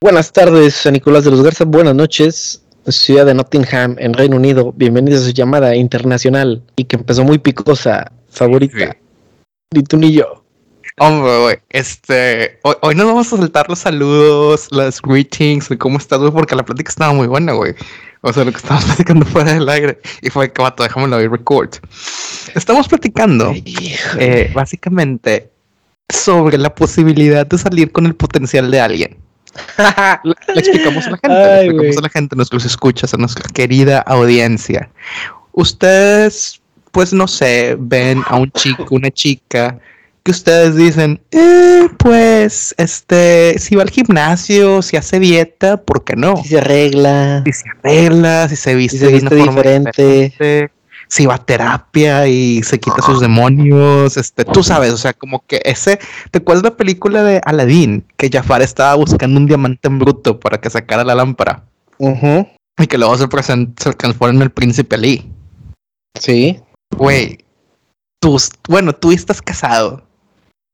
Buenas tardes, San Nicolás de los Garza. Buenas noches, ciudad de Nottingham, en Reino Unido. Bienvenidos a su llamada internacional y que empezó muy picosa, favorita. Ni tú ni yo. Hombre, güey, este, hoy, hoy, nos vamos a soltar los saludos, las greetings, de cómo estás, güey, porque la plática estaba muy buena, güey. O sea, lo que estábamos platicando fuera del aire. Y fue que, vato, déjamelo ahí record. Estamos platicando, eh, básicamente, sobre la posibilidad de salir con el potencial de alguien. le, explicamos a la gente, le explicamos a la gente, nuestros escuchas, a nuestra querida audiencia. Ustedes, pues no sé, ven a un chico, una chica que ustedes dicen, eh, pues, este, si va al gimnasio, si hace dieta, ¿por qué no? Si se arregla. Si se arregla, si se viste, si se viste diferente. Si va a terapia y se quita sus demonios, este, tú sabes, o sea, como que ese, ¿te acuerdas la película de Aladdin? Que Jafar estaba buscando un diamante en bruto para que sacara la lámpara. Y que luego se, se transforma en el príncipe Ali. Sí. Güey, tú, bueno, tú estás casado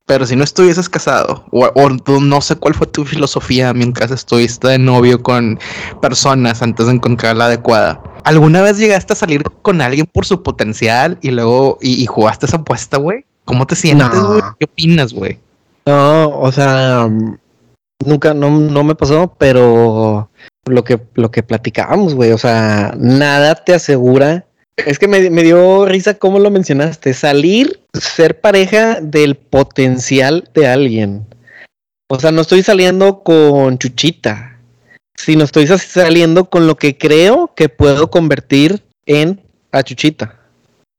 pero si no estuvieses casado, o, no sé cuál fue tu filosofía mientras estuviste de novio con personas antes de encontrar la adecuada, ¿alguna vez llegaste a salir con alguien por su potencial y luego y, jugaste esa apuesta, güey? ¿Cómo te sientes, güey? ¿Qué opinas, güey? No, o sea, nunca, no, no me pasó, pero lo que, lo que platicábamos, güey, o sea, nada te asegura es que me, dio risa cómo lo mencionaste. Salir, ser pareja del potencial de alguien. O sea, no estoy saliendo con Chuchita, sino estoy saliendo con lo que creo que puedo convertir en a Chuchita.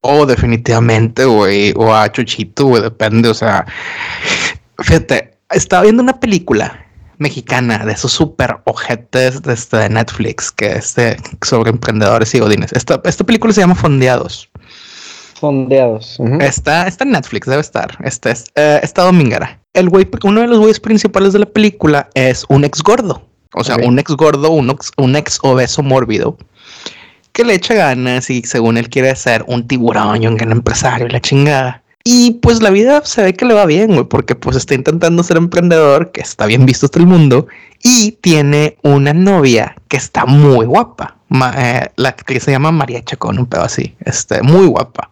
Oh, definitivamente, güey. O a Chuchito, güey, depende. O sea, fíjate, estaba viendo una película mexicana de esos super ojetes de, este, de Netflix que es sobre emprendedores y godines. Esta, esta película se llama Fondeados. Fondeados. está, está en Netflix, debe estar. Este es, eh, está domingara. El güey, uno de los güeyes principales de la película es un ex gordo. O sea, un ex gordo, un ex, un ex obeso mórbido que le echa ganas y según él quiere ser un tiburón y un gran empresario y la chingada. Y pues la vida se ve que le va bien, güey, porque pues está intentando ser emprendedor, que está bien visto hasta el mundo, y tiene una novia que está muy guapa. Eh, la que se llama María Chacón, un pedo así, este, muy guapa,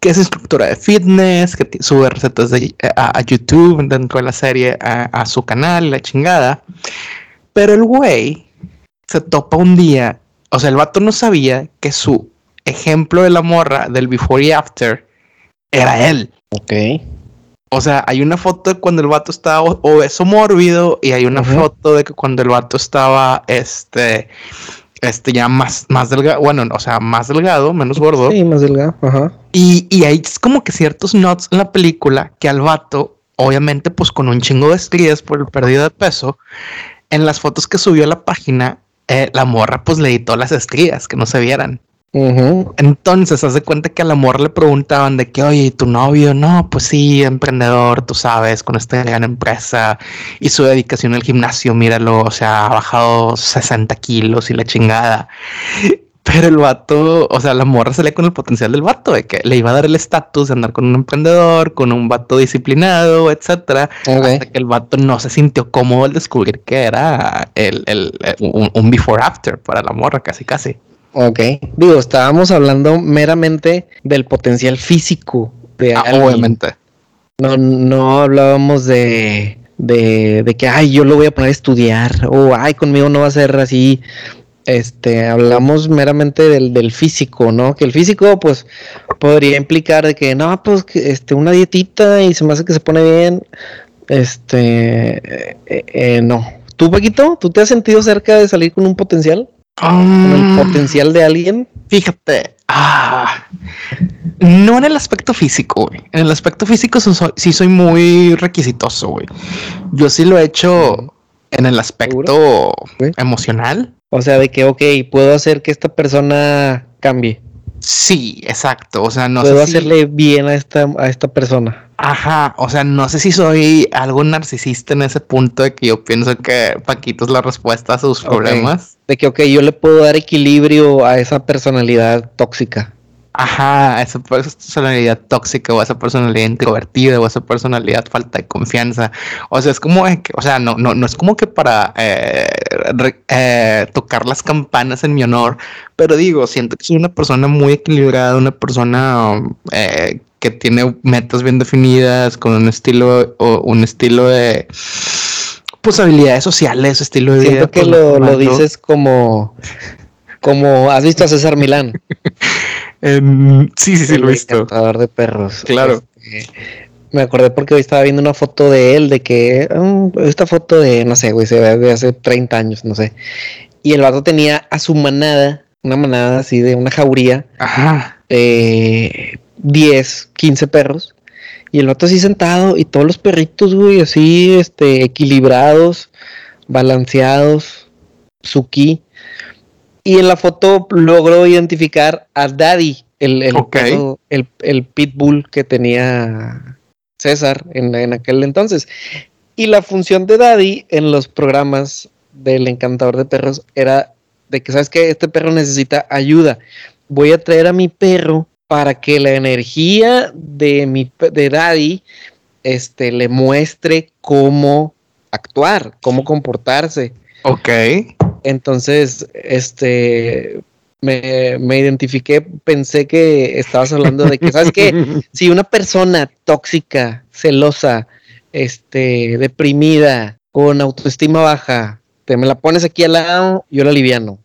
que es instructora de fitness, que sube recetas de, eh, a, YouTube dentro de la serie a, a su canal, la chingada. Pero el güey se topa un día, o sea, el vato no sabía que su ejemplo de la morra del before y after era él. Ok. O sea, hay una foto de cuando el vato estaba obeso mórbido y hay una foto de que cuando el vato estaba, este, este ya más, más delgado, bueno, o sea, más delgado, menos gordo. Sí, más delgado, ajá. Y, y hay como que ciertos notes en la película que al vato, obviamente, pues con un chingo de estrías por el pérdida de peso, en las fotos que subió a la página, eh, la morra pues le editó las estrías que no se vieran. Entonces, hace cuenta que al amor le preguntaban de que, oye, ¿tu novio? No, pues sí, emprendedor, tú sabes, con esta gran empresa y su dedicación al gimnasio, míralo, o sea, ha bajado 60 kilos y la chingada. Pero el vato, o sea, la morra lee con el potencial del vato, de que le iba a dar el estatus de andar con un emprendedor, con un vato disciplinado, etcétera, hasta que el vato no se sintió cómodo al descubrir que era el, el, un, un before after para la morra, casi casi. Ok. Digo, estábamos hablando meramente del potencial físico de ah, Obviamente. No, no hablábamos de, de, de que, ay, yo lo voy a poner a estudiar, o ay, conmigo no va a ser así. Este, hablamos meramente del, del físico, ¿no? Que el físico, pues, podría implicar de que, no, pues, que, este, una dietita y se me hace que se pone bien. Este, eh, eh, no. ¿Tú, Paquito, tú te has sentido cerca de salir con un potencial? El potencial de alguien. Fíjate, ah, no en el aspecto físico, güey. En el aspecto físico sí soy muy requisitoso, güey. Yo sí lo he hecho en el aspecto emocional. O sea, de que, ok, puedo hacer que esta persona cambie. Sí, exacto. O sea, no puedo hacerle bien a esta, a esta persona. Ajá, o sea, no sé si soy algo narcisista en ese punto de que yo pienso que Paquito es la respuesta a sus problemas. De que, ok, yo le puedo dar equilibrio a esa personalidad tóxica. Ajá, esa personalidad tóxica o esa personalidad introvertida o esa personalidad falta de confianza. O sea, es como o sea, no, no, no es como que para eh, eh, tocar las campanas en mi honor, pero digo, siento que soy una persona muy equilibrada, una persona eh, que tiene metas bien definidas, con un estilo o un estilo de pues habilidades sociales, estilo de Siento que pues, lo, lo dices como como has visto a César Milán. sí, sí, sí, lo he visto. De perros. Claro. Este, me acordé porque hoy estaba viendo una foto de él, de que um, esta foto de, no sé, güey, se ve de hace 30 años, no sé. Y el vato tenía a su manada, una manada así de una jauría, Ajá. eh, 10, 15 perros. Y el vato así sentado y todos los perritos, güey, así, este, equilibrados, balanceados, su ki. Y en la foto logró identificar a Daddy, el, el, el, el pitbull que tenía César en, en, aquel entonces. Y la función de Daddy en los programas del encantador de perros era de que, ¿sabes que Este perro necesita ayuda. Voy a traer a mi perro para que la energía de, mi, de Daddy este, le muestre cómo actuar, cómo comportarse. Ok. Entonces, este, me, me, identifiqué, pensé que estabas hablando de que, ¿sabes qué? Si una persona tóxica, celosa, este, deprimida, con autoestima baja, te me la pones aquí al lado, yo la aliviano.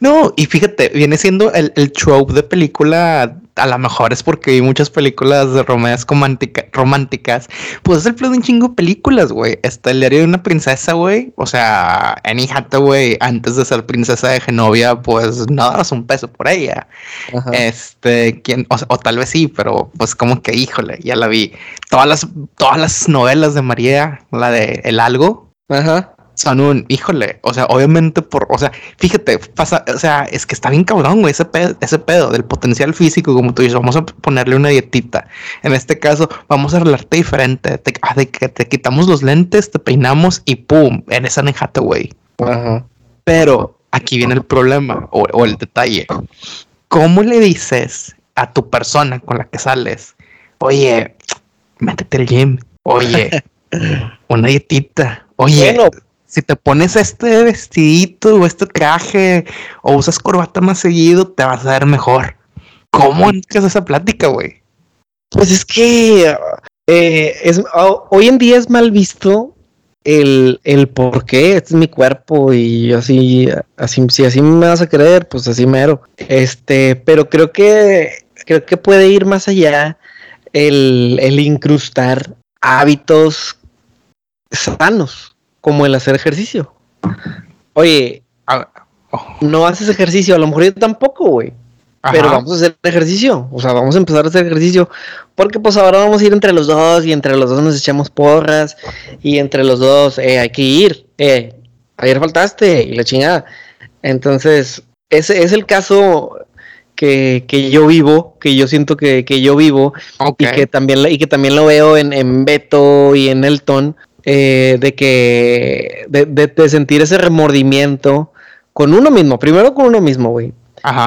No, y fíjate, viene siendo el, el trope de película a lo mejor es porque vi muchas películas de románticas románticas. Pues es el flow de un chingo de películas, güey. Está el diario de una princesa, güey. O sea, Annie Hathaway, antes de ser princesa de Genovia, pues no dabas un peso por ella. Este, ¿quién? O, o, tal vez sí, pero pues como que, híjole, ya la vi. Todas las, todas las novelas de María, la de El Algo. Ajá son un, híjole, o sea, obviamente por, o sea, fíjate, pasa, o sea, es que está bien cabrón, güey, ese pedo, ese pedo del potencial físico, como tú dices, vamos a ponerle una dietita. En este caso, vamos a arreglarte diferente, te, ah, de que te quitamos los lentes, te peinamos y pum, eres Anne güey. Ajá. Pero aquí viene el problema o, o el detalle. ¿Cómo le dices a tu persona con la que sales, oye, métete al gym, oye, una dietita, oye, bueno, si te pones este vestidito o este traje o usas corbata más seguido, te vas a ver mejor. ¿Cómo entras esa plática, güey? Pues es que eh, es, hoy en día es mal visto el, el por qué, este es mi cuerpo y así, así, si así me vas a creer, pues así mero. Este, pero creo que, creo que puede ir más allá el, el incrustar hábitos sanos como el hacer ejercicio. Oye, oh. no haces ejercicio, a lo mejor yo tampoco, güey. Pero vamos a hacer ejercicio, o sea, vamos a empezar a hacer ejercicio, porque pues ahora vamos a ir entre los dos y entre los dos nos echamos porras y entre los dos eh, hay que ir, eh, ayer faltaste y la chingada. Entonces, ese es el caso que, que yo vivo, que yo siento que, que yo vivo y que también y que también lo veo en, en Beto y en Elton, eh, de que, de, sentir ese remordimiento con uno mismo, primero con uno mismo, güey.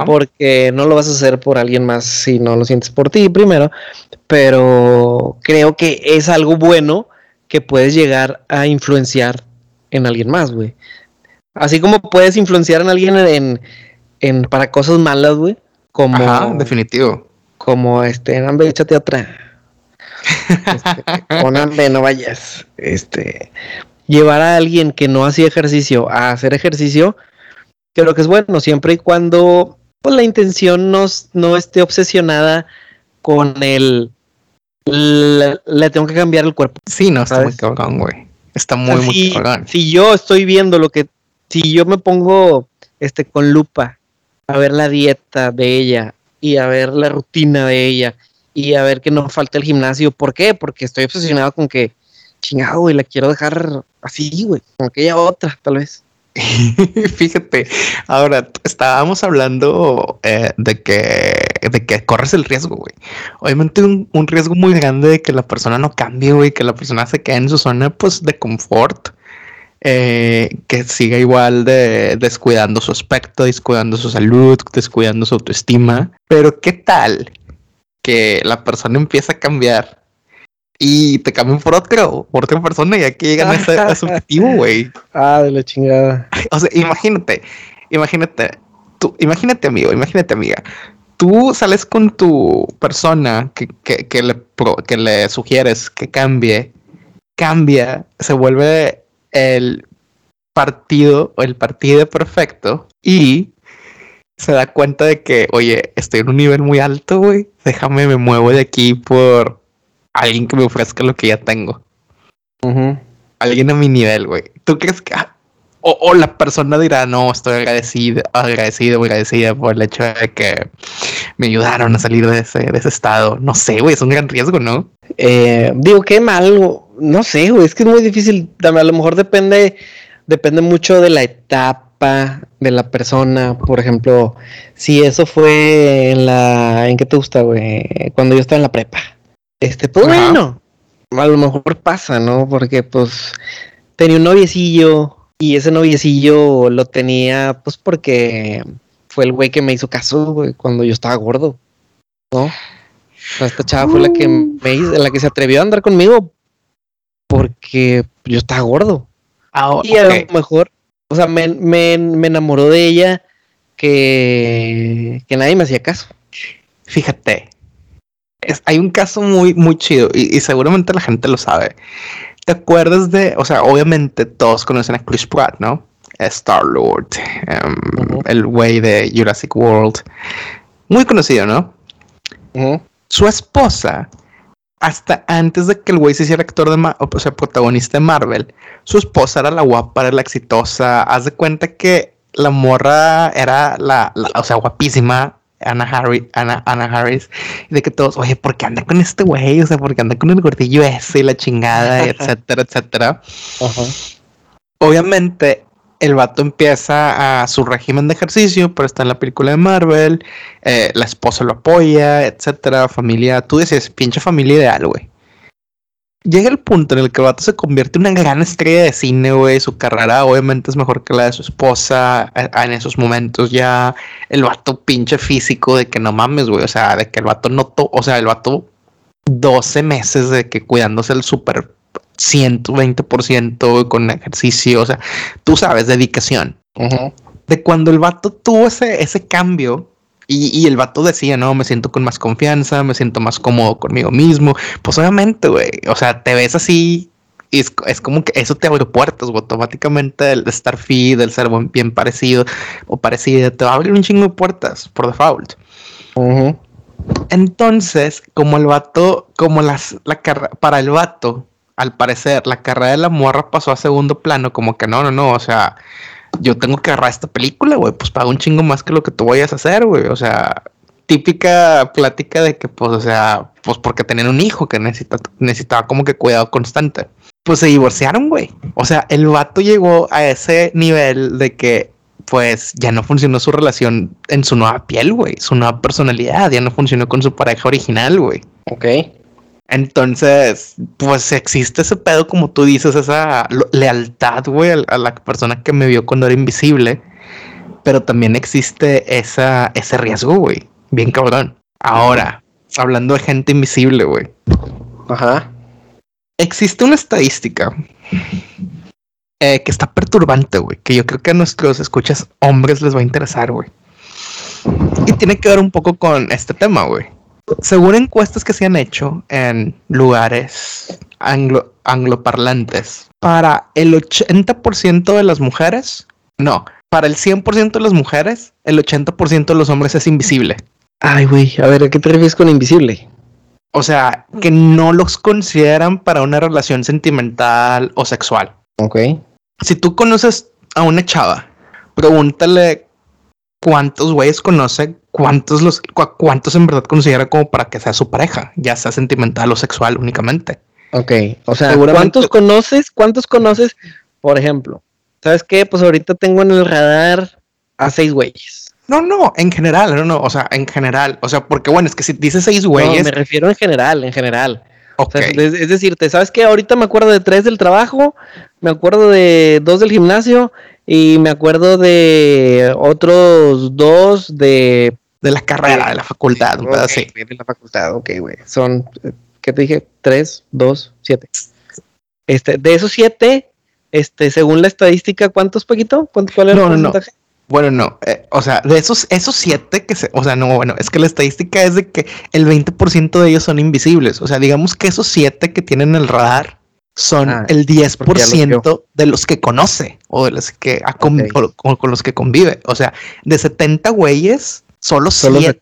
Porque no lo vas a hacer por alguien más si no lo sientes por ti primero, pero creo que es algo bueno que puedes llegar a influenciar en alguien más, güey. Así como puedes influenciar en alguien en, en para cosas malas, güey. Como, Ajá, definitivo. Como este, échate atrás este, no vayas. Este, llevar a alguien que no hacía ejercicio a hacer ejercicio, creo que es bueno, siempre y cuando pues, la intención no, no esté obsesionada con el le, tengo que cambiar el cuerpo. Sí, no, está muy cabrón, güey. Está muy, muy cabrón. Si yo estoy viendo lo que, si yo me pongo este con lupa a ver la dieta de ella y a ver la rutina de ella y a ver que no falta el gimnasio. ¿Por qué? Porque estoy obsesionado con que, chingado, güey, la quiero dejar así, güey, como que ella otra, tal vez. Fíjate, ahora estábamos hablando eh, de que de que corres el riesgo, güey. Obviamente un, un, riesgo muy grande de que la persona no cambie, güey, que la persona se quede en su zona, pues, de confort. eh, que siga igual de descuidando su aspecto, descuidando su salud, descuidando su autoestima. Pero ¿qué tal que la persona empieza a cambiar y te cambian por otro, por otra persona y aquí llegan a ese, a objetivo, güey? Ah, de la chingada. O sea, imagínate, imagínate, tú, imagínate amigo, imagínate amiga, tú sales con tu persona que, que, que le, que le sugieres que cambie, cambia, se vuelve el partido o el partido perfecto y se da cuenta de que, oye, estoy en un nivel muy alto, güey, déjame, me muevo de aquí por alguien que me ofrezca lo que ya tengo alguien a mi nivel, güey. ¿Tú crees que... ah, O, o la persona dirá, no, estoy agradecido, agradecido, agradecida por el hecho de que me ayudaron a salir de ese, de ese estado. No sé, güey, es un gran riesgo, ¿no? Eh, digo, qué mal, no sé, güey, es que es muy difícil. A lo mejor depende, depende mucho de la etapa de la persona. Por ejemplo, si eso fue en la, ¿en qué te gusta, güey? Cuando yo estaba en la prepa. Este, pues Ajá. bueno, a lo mejor pasa, ¿no? Porque pues tenía un noviecillo y ese noviecillo lo tenía, pues porque fue el güey que me hizo caso, güey, cuando yo estaba gordo, ¿no? Esta chava fue la que me hizo, la que se atrevió a andar conmigo porque yo estaba gordo. Ah, Y a lo mejor, o sea, me, me, me enamoró de ella que, que nadie me hacía caso. Fíjate, es- hay un caso muy, muy chido y, y seguramente la gente lo sabe. ¿Te acuerdas de, o sea, obviamente todos conocen a Chris Pratt, ¿no? Star Lord, Ujú. el güey de Jurassic World. Muy conocido, ¿no? Su esposa, hasta antes de que el güey se hiciera actor de, o sea, protagonista de Marvel, su esposa era la guapa, era la exitosa. Haz de cuenta que la morra era la, la- o sea, guapísima. Anna Harris, Anna Harris, y de que todos, oye, ¿por qué anda con este güey? O sea, ¿por qué anda con el gordillo ese y la chingada, y etcétera, etcétera? Ajá. Obviamente, el vato empieza a su régimen de ejercicio, pero está en la película de Marvel. eh, la esposa lo apoya, etcétera. Familia, tú decías, pinche familia ideal, güey. Llega el punto en el que el vato se convierte en una gran estrella de cine, güey. Su carrera, obviamente, es mejor que la de su esposa. eh, En esos momentos ya el vato pinche físico de que no mames, güey. O sea, de que el vato no, o sea, el vato 12 meses de que cuidándose el súper 120% con ejercicio, o sea, tú sabes, dedicación. De cuando el vato tuvo ese, ese cambio y, y el vato decía, no, me siento con más confianza, me siento más cómodo conmigo mismo, pues obviamente, güey, o sea, te ves así y es, es como que eso te abre puertas, automáticamente el estar fit, el ser buen- bien parecido o parecida, te va a abrir un chingo de puertas por default. Entonces, como el vato, como las, la carrera, para el vato, al parecer, la carrera de la morra pasó a segundo plano, como que no, no, no, o sea, yo tengo que agarrar esta película, güey, pues pago un chingo más que lo que tú vayas a hacer, güey, o sea, típica plática de que, pues, o sea, pues porque tenían un hijo que necesita, necesitaba como que cuidado constante. Pues se divorciaron, güey. O sea, el vato llegó a ese nivel de que pues ya no funcionó su relación en su nueva piel, güey, su nueva personalidad, ya no funcionó con su pareja original, güey. Ok. Entonces, pues existe ese pedo, como tú dices, esa lealtad, güey, a, la persona que me vio cuando era invisible, pero también existe esa, ese riesgo, güey, bien cabrón. Ahora, hablando de gente invisible, güey, Ajá. existe una estadística eh, que está perturbante, güey, que yo creo que a nuestros escuchas hombres les va a interesar, güey. Y tiene que ver un poco con este tema, güey. Según encuestas que se han hecho en lugares anglo angloparlantes, para el 80% de las mujeres, no, para el 100% de las mujeres, el 80% de los hombres es invisible. Ay, güey, a ver, ¿a qué te refieres con invisible? O sea, que no los consideran para una relación sentimental o sexual. Ok. Si tú conoces a una chava, pregúntale cuántos güeyes conoce, cuántos los, cu- cuántos en verdad considera como para que sea su pareja, ya sea sentimental o sexual únicamente. Ok. O sea, ¿cuántos conoces? ¿Cuántos conoces? Por ejemplo, ¿sabes qué? Pues ahorita tengo en el radar a seis güeyes. No, no, en general, no, no, o sea, en general, o sea, porque bueno, es que si dices seis No, güeyes, me refiero en general, en general. ok, O sea, es, es decirte, ¿sabes qué? Ahorita me acuerdo de tres del trabajo, me acuerdo de dos del gimnasio y me acuerdo de otros dos de... De la carrera, de la facultad, okay, De la facultad, ok, güey. Son, ¿qué te dije? Tres, dos, siete. Este, de esos siete, este, según la estadística, ¿cuántos, Paquito? ¿Cuál era el porcentaje? Bueno, no, eh, o sea, de esos, esos siete que se, o sea, no, bueno, es que la estadística es de que el 20% de ellos son invisibles. O sea, digamos que esos siete que tienen el radar son ah, el 10% de los que conoce o de los que ha con, los que convive. O sea, de 70 güeyes, solo, solo 7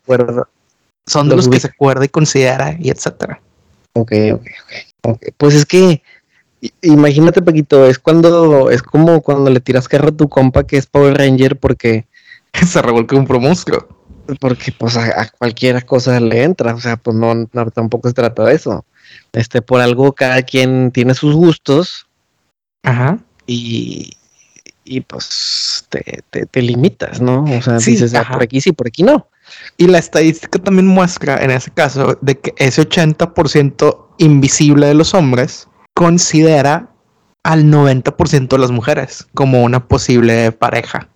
son de los, que se acuerda y considera y etcétera. Ok, ok, ok. Pues es que imagínate, Paquito, es cuando es como cuando le tiras carro a tu compa que es Power Ranger porque se revuelca un promuslo. Porque pues a, a, cualquier cosa le entra, o sea, pues no, no tampoco se trata de eso. Este, por algo cada quien tiene sus gustos. Ajá. Y, y pues te, te, limitas, ¿no? O sea, dices, ah, por aquí sí, por aquí no. Y la estadística también muestra, en ese caso, de que ese 80% invisible de los hombres considera al 90% de las mujeres como una posible pareja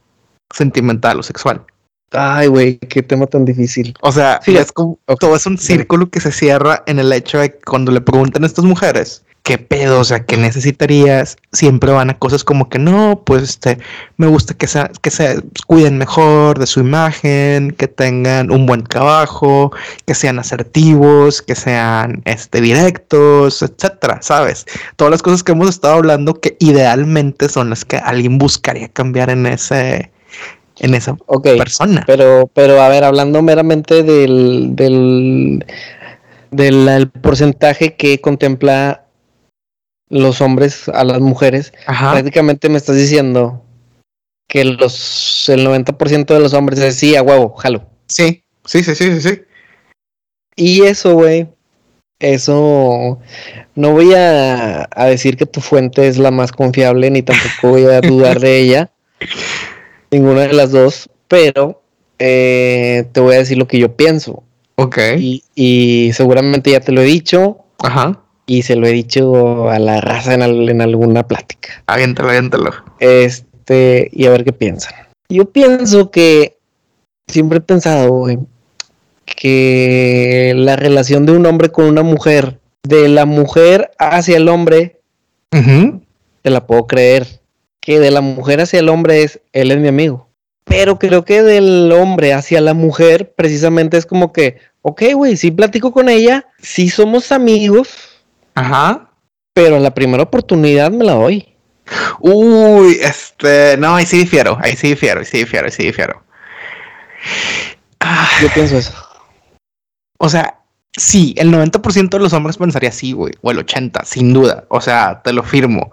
sentimental o sexual. Ay, güey, qué tema tan difícil. O sea, es como, todo es un círculo que se cierra en el hecho de que cuando le preguntan a estas mujeres, ¿qué pedo? O sea, ¿qué necesitarías? Siempre van a cosas como que no, pues este, me gusta que, sea, que se cuiden mejor de su imagen, que tengan un buen trabajo, que sean asertivos, que sean este, directos, etcétera, ¿sabes? Todas las cosas que hemos estado hablando que idealmente son las que alguien buscaría cambiar en ese en esa persona. Pero, pero a ver, hablando meramente del, del, del porcentaje que contempla los hombres a las mujeres, prácticamente me estás diciendo que los el 90% de los hombres es sí, a huevo, jalo. Sí, sí, sí, sí, sí. Y eso, güey, eso no voy a, a decir que tu fuente es la más confiable, ni tampoco voy a dudar de ella. Ninguna de las dos, pero eh, te voy a decir lo que yo pienso. Ok. Y, seguramente ya te lo he dicho. Ajá. Y se lo he dicho a la raza en, en alguna plática. Aviéntalo, aviéntalo. Este, y a ver qué piensan. Yo pienso que siempre he pensado, que la relación de un hombre con una mujer, de la mujer hacia el hombre, te la puedo creer que de la mujer hacia el hombre es, él es mi amigo. Pero creo que del hombre hacia la mujer, precisamente es como que, ok, güey, sí platico con ella, sí somos amigos. Ajá. Pero a la primera oportunidad me la doy. Uy, este, no, ahí sí difiero, ahí sí difiero, ahí sí difiero, ahí sí difiero. Yo pienso eso. O sea, Sí, el 90% de los hombres pensaría así, güey, o el 80, sin duda, o sea, te lo firmo.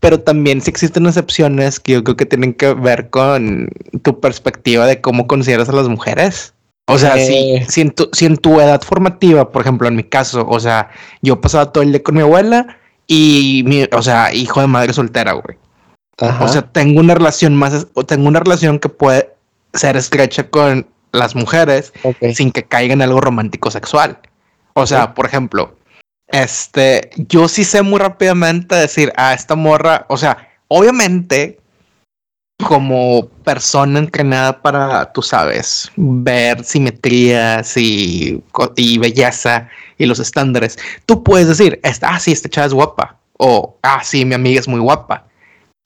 Pero también sí existen excepciones que yo creo que tienen que ver con tu perspectiva de cómo consideras a las mujeres. O sea, si, eh. si, en tu, si en tu edad formativa, por ejemplo, en mi caso, o sea, yo pasaba todo el día con mi abuela y, mi, o sea, hijo de madre soltera, güey. O sea, tengo una relación más, o tengo una relación que puede ser estrecha con las mujeres sin que caiga en algo romántico sexual. O sea, por ejemplo, este, yo sí sé muy rápidamente decir a esta morra, o sea, obviamente como persona entrenada para, tú sabes, ver simetrías y, y belleza y los estándares, tú puedes decir, ah, sí, esta chava es guapa, o, ah, sí, mi amiga es muy guapa,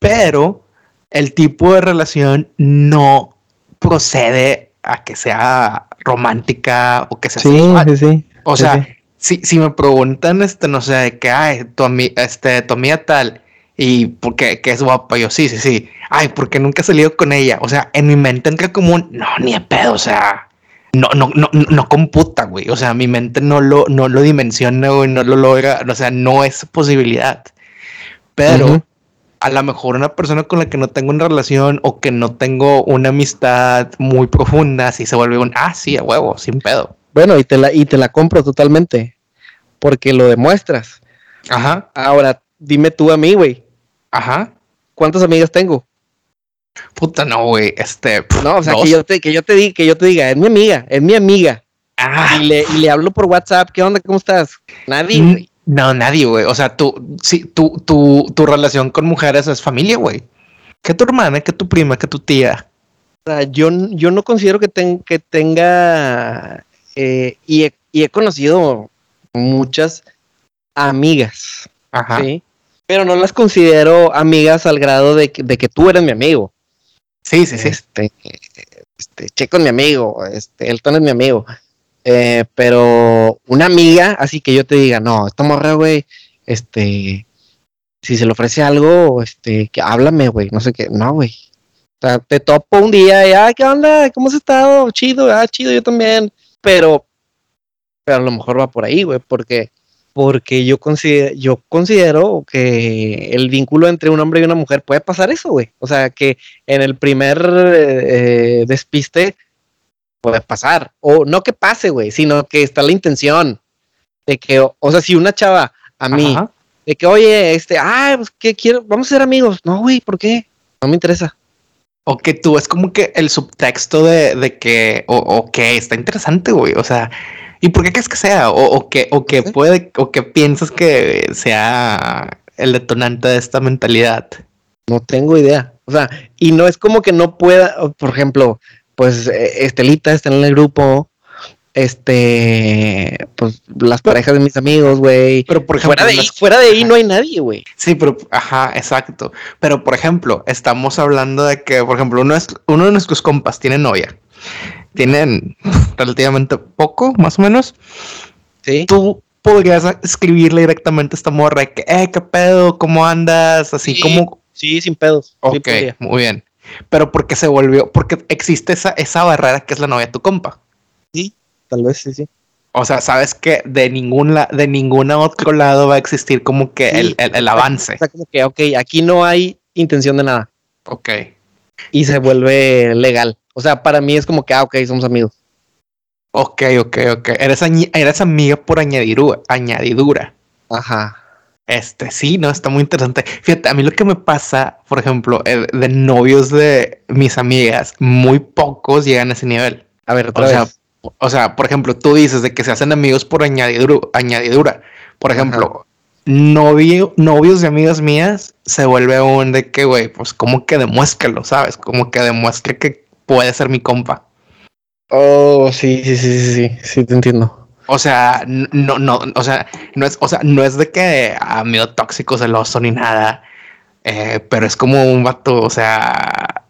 pero el tipo de relación no procede a que sea romántica o que sea sí, sí, O sea, Si, si me preguntan, este, no sé, de que, ay, tu, este, tu amiga tal, y porque que es guapa, yo sí, sí, sí. Ay, porque nunca he salido con ella. O sea, en mi mente entra como un, no, ni de pedo, o sea, no, no, no, no computa, güey. O sea, mi mente no lo, no lo dimensiona, güey, no lo logra, o sea, no es posibilidad. Pero a lo mejor una persona con la que no tengo una relación o que no tengo una amistad muy profunda, si se vuelve un, ah, sí, a huevo, sin pedo. Bueno, y te la, y te la compro totalmente, porque lo demuestras. Ajá. Ahora, dime tú a mí, güey. Ajá. ¿Cuántas amigas tengo? Puta, no, güey, este... no, o sea, que yo, te, que, yo te diga, que yo te diga, es mi amiga, es mi amiga. Ah. Y, le, y le hablo por WhatsApp, ¿qué onda? ¿Cómo estás? Nadie. No, nadie, güey. O sea, tú, sí, tu, tu, tu relación con mujeres es familia, güey. Que tu hermana, que tu prima, que tu tía. O sea, yo, yo no considero que, que tenga eh, y, he, y, he, conocido muchas amigas. Ajá. ¿sí? Pero no las considero amigas al grado de que, de que tú eres mi amigo. Sí, sí, sí. Este, este, Checo es mi amigo, este, Elton es mi amigo. Eh, pero una amiga, así que yo te diga, no, esta morra, güey, este, si se le ofrece algo, este, que háblame, güey, no sé qué, no, güey. O sea, te topo un día y, ay, ¿qué onda? ¿Cómo has estado? Chido, ah, chido, yo también. Pero, pero a lo mejor va por ahí, güey, porque, porque yo considero, que el vínculo entre un hombre y una mujer puede pasar eso, güey. O sea, que en el primer eh, despiste puede pasar. O no que pase, güey, sino que está la intención de que, o, sea, si una chava a mí, de que, oye, este, ah, pues que quiero, vamos a ser amigos. No, güey, ¿por qué? No me interesa. O que tú es como que el subtexto de, de que, o, o, que está interesante, güey. O sea, ¿y por qué crees que sea? O, o que, o que puede, o que piensas que sea el detonante de esta mentalidad. No tengo idea. O sea, y no es como que no pueda, por ejemplo, pues eh, Estelita está en el grupo, este, pues las parejas de mis amigos, güey. Pero por ejemplo, fuera de ahí, fuera de ahí no hay nadie, güey. Sí, pero, ajá, exacto. Pero por ejemplo, estamos hablando de que, por ejemplo, uno, es, uno de nuestros compas tiene novia. Tienen relativamente poco, más o menos. Sí. Tú podrías escribirle directamente a esta morra que, eh, qué pedo, cómo andas, así como. Sí, sin pedos. Ok, muy bien. Pero porque se volvió, porque existe esa, esa barrera que es la novia de tu compa. Sí, tal vez sí, sí. O sea, sabes que de ningún de ningún otro lado va a existir como que el, el, avance. O sea, como que, ok, aquí no hay intención de nada. Ok. Y se vuelve legal. O sea, para mí es como que, ah, ok, somos amigos. Ok, ok, ok. Eres, eres amiga por añadidura, añadidura. Ajá. Este, sí, no, está muy interesante. Fíjate, a mí lo que me pasa, por ejemplo, de novios de mis amigas, muy pocos llegan a ese nivel. A ver, o sea, o sea, por ejemplo, tú dices de que se hacen amigos por añadidura. añadidura. Por ejemplo, novio, novios de amigas mías se vuelve un de que, güey, pues como que demuéstralo, ¿sabes? Como que demuestre que puede ser mi compa. Oh, sí, sí, sí, sí, sí, sí, te entiendo. O sea, no, no, o sea, no es, o sea, no es de que amigo tóxico, celoso ni nada, eh, pero es como un vato, o sea.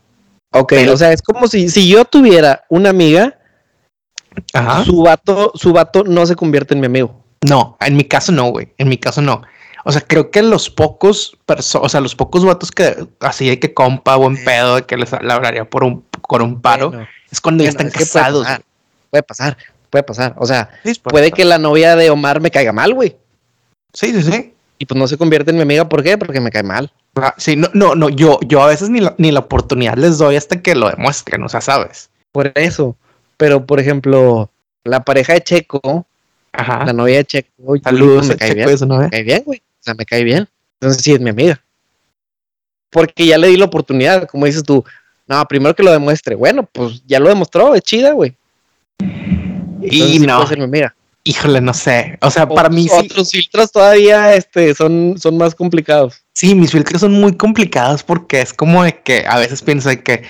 Ok, o sea, es como si, si yo tuviera una amiga, su vato, su vato no se convierte en mi amigo. No, en mi caso no, güey. En mi caso no. O sea, creo que los pocos, o sea, los pocos vatos que así hay que compa, buen pedo, que les hablaría por un, por un paro, es cuando ya están casados. puede pasar puede pasar. O sea, puede, que la novia de Omar me caiga mal, güey. Sí, sí, sí. Y pues no se convierte en mi amiga, ¿por qué? Porque me cae mal. Ah, sí, no, no, no, yo, yo a veces ni la, ni la oportunidad les doy hasta que lo demuestren, o sea, sabes. Por eso. Pero, por ejemplo, la pareja de Checo, Ajá. la novia de Checo, saludos, me cae bien. Me cae bien, güey. O sea, me cae bien. Entonces sí es mi amiga. Porque ya le di la oportunidad, como dices tú. No, primero que lo demuestre. Bueno, pues ya lo demostró, es chida, güey y no. Híjole, no sé. O sea, para mí otros filtros todavía este, son, son más complicados. Sí, mis filtros son muy complicados porque es como de que a veces pienso de que,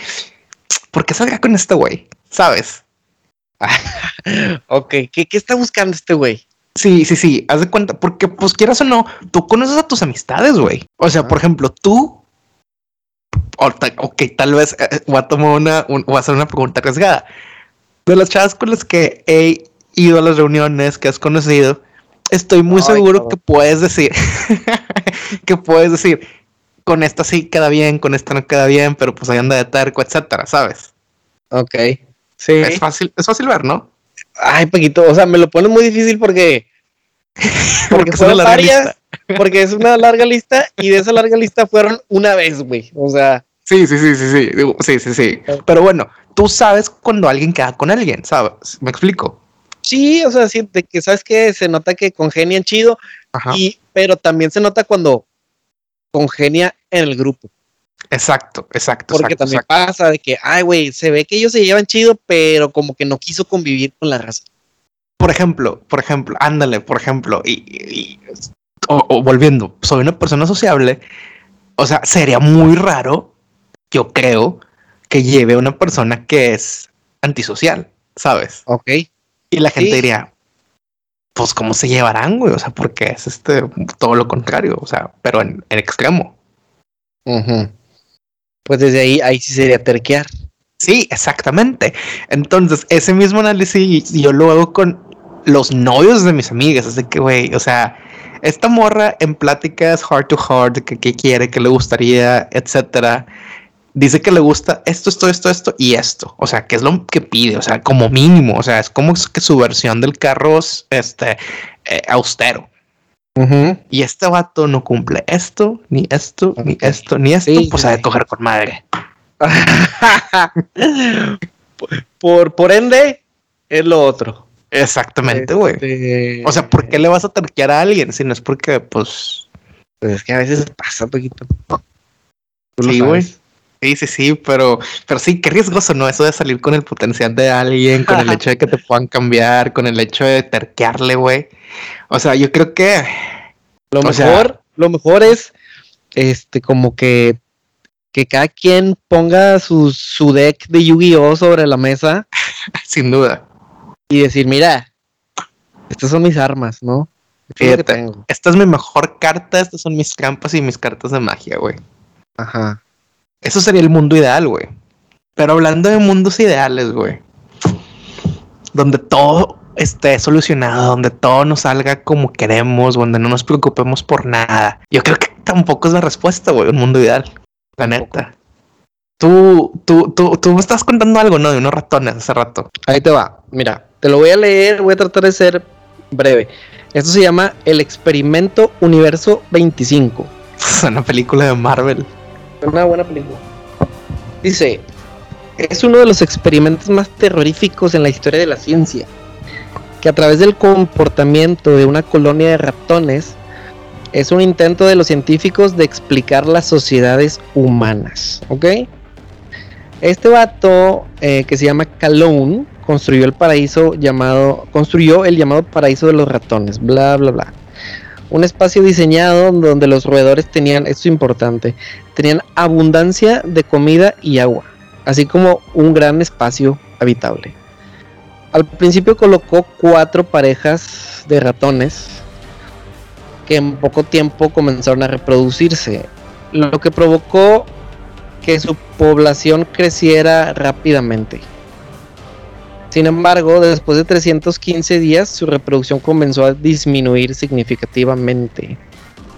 ¿por qué salga con este güey? ¿Sabes? ok, ¿Qué, ¿qué está buscando este güey? Sí, sí, sí, haz de cuenta, porque pues quieras o no, tú conoces a tus amistades, güey. O sea, por ejemplo, tú, ok, tal vez eh, voy a tomar una, voy a hacer una pregunta arriesgada de las chavas con las que he ido a las reuniones que has conocido, estoy muy seguro que puedes decir, que puedes decir, con esta sí queda bien, con esta no queda bien, pero pues ahí anda de terco, etcétera, ¿sabes? Ok. Sí. Es fácil, es fácil ver, ¿no? Ay, Paquito, o sea, me lo pone muy difícil porque. Porque, son varias. Porque es una larga lista y de esa larga lista fueron una vez, güey. O sea. Sí, sí, sí, sí, sí. Sí, sí, sí. Pero bueno, tú sabes cuando alguien queda con alguien, ¿sabes? ¿Me explico? Sí, o sea, sí, de que sabes que se nota que congenian chido, y, pero también se nota cuando congenia en el grupo. Exacto, exacto. Porque también pasa de que, ay, güey, se ve que ellos se llevan chido, pero como que no quiso convivir con la raza. Por ejemplo, por ejemplo, ándale, por ejemplo, y, o, volviendo, soy una persona sociable, o sea, sería muy raro, yo creo, que lleve a una persona que es antisocial, ¿sabes? Ok. Y la gente diría, pues, ¿cómo se llevarán, güey? O sea, porque es este todo lo contrario, o sea, pero en, extremo. Pues desde ahí, ahí sí sería terquear. Sí, exactamente. Entonces, ese mismo análisis yo lo hago con los novios de mis amigas. Así que, güey, o sea, esta morra en pláticas heart to heart, que, que quiere, que le gustaría, etcétera, dice que le gusta esto, esto, esto, esto y esto. O sea, que es lo que pide, o sea, como mínimo. O sea, es como que su versión del carro es este eh, austero. Y este vato no cumple esto, ni esto, ni esto, ni esto, pues ha de coger con madre. por, por ende, es lo otro. Exactamente, güey. Este, o sea, ¿por qué le vas a terquear a alguien si no es porque, pues. Pues es que a veces pasa un poquito. Sí, güey. Sí, sí, sí, pero, pero sí, qué riesgoso, ¿no? Eso de salir con el potencial de alguien, con el hecho de que te puedan cambiar, con el hecho de terquearle, güey. O sea, yo creo que. Lo mejor, lo mejor es este, como que que cada quien ponga su, su deck de Yu-Gi-Oh sobre la mesa. Sin duda. Y decir, mira, estas son mis armas, ¿no? esta es mi mejor carta, estas son mis trampas y mis cartas de magia, güey. Ajá. Eso sería el mundo ideal, güey. Pero hablando de mundos ideales, güey. Donde todo esté solucionado, donde todo nos salga como queremos, donde no nos preocupemos por nada. Yo creo que tampoco es la respuesta, güey, un mundo ideal. La neta. Tú, tú, tú, tú me estás contando algo, ¿no? De unos ratones hace rato. Ahí te va. Mira, te lo voy a leer, voy a tratar de ser breve. Esto se llama El Experimento Universo 25. Es una película de Marvel. Una buena película. Dice, es uno de los experimentos más terroríficos en la historia de la ciencia, que a través del comportamiento de una colonia de ratones es un intento de los científicos de explicar las sociedades humanas, ¿ok? Este vato eh, que se llama Calhoun construyó el paraíso llamado, construyó el llamado paraíso de los ratones, bla, bla, bla. Un espacio diseñado donde los roedores tenían, esto es importante, tenían abundancia de comida y agua, así como un gran espacio habitable. Al principio colocó cuatro parejas de ratones que en poco tiempo comenzaron a reproducirse, lo que provocó que su población creciera rápidamente. Sin embargo, después de 315 días, su reproducción comenzó a disminuir significativamente.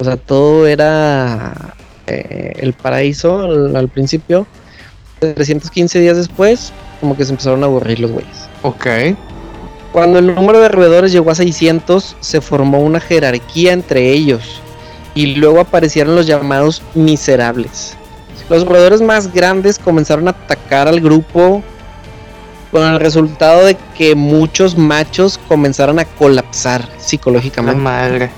O sea, todo era eh, el paraíso al, principio. 315 días después, como que se empezaron a aburrir los güeyes. Ok. Cuando el número de roedores llegó a 600, se formó una jerarquía entre ellos y luego aparecieron los llamados miserables. Los roedores más grandes comenzaron a atacar al grupo con el resultado de que muchos machos comenzaron a colapsar psicológicamente. madre.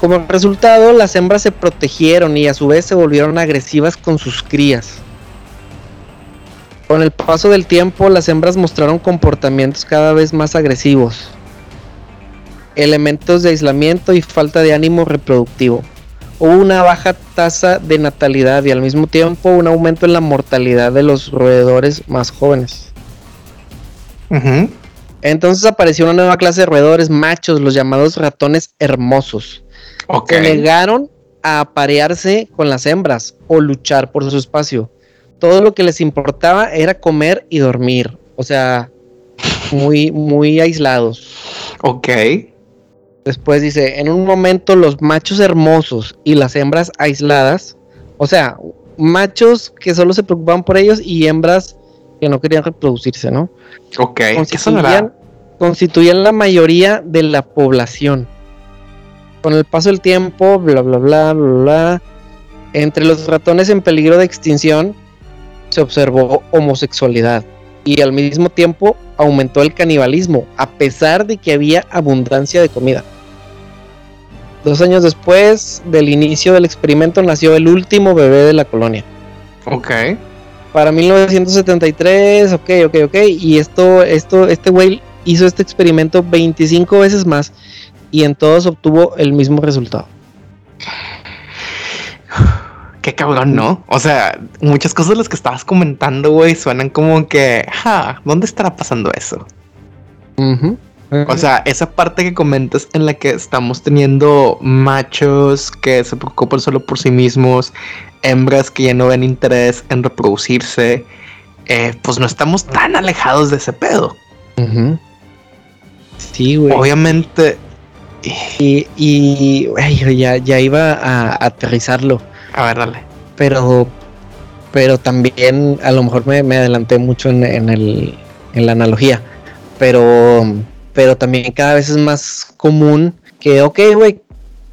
Como resultado, las hembras se protegieron y a su vez se volvieron agresivas con sus crías. Con el paso del tiempo, las hembras mostraron comportamientos cada vez más agresivos, elementos de aislamiento y falta de ánimo reproductivo. Hubo una baja tasa de natalidad y al mismo tiempo un aumento en la mortalidad de los roedores más jóvenes. Entonces apareció una nueva clase de roedores machos, los llamados ratones hermosos, que negaron a aparearse con las hembras o luchar por su espacio todo lo que les importaba era comer y dormir. O sea, muy, muy aislados. Ok. Después dice, en un momento los machos hermosos y las hembras aisladas, o sea, machos que solo se preocupaban por ellos y hembras que no querían reproducirse, ¿no? Ok. Constituían, constituían la mayoría de la población. Con el paso del tiempo, bla, bla, bla, bla, bla, entre los ratones en peligro de extinción, se observó homosexualidad y al mismo tiempo aumentó el canibalismo, a pesar de que había abundancia de comida. Dos años después del inicio del experimento nació el último bebé de la colonia. Ok. Para 1973, ok, ok, ok. Y esto, esto, este güey hizo este experimento 25 veces más y en todos obtuvo el mismo resultado. Qué cabrón, ¿no? O sea, muchas cosas de las que estabas comentando, güey, suenan como que, ja, ¿dónde estará pasando eso? O sea, esa parte que comentas en la que estamos teniendo machos que se preocupan solo por sí mismos, hembras que ya no ven interés en reproducirse, eh, pues no estamos tan alejados de ese pedo. Sí, güey. Obviamente. Y, y ya, ya iba a aterrizarlo. A ver, dale. Pero, pero también a lo mejor me, adelanté mucho en, el, en la analogía. Pero, pero también cada vez es más común que, ok, güey,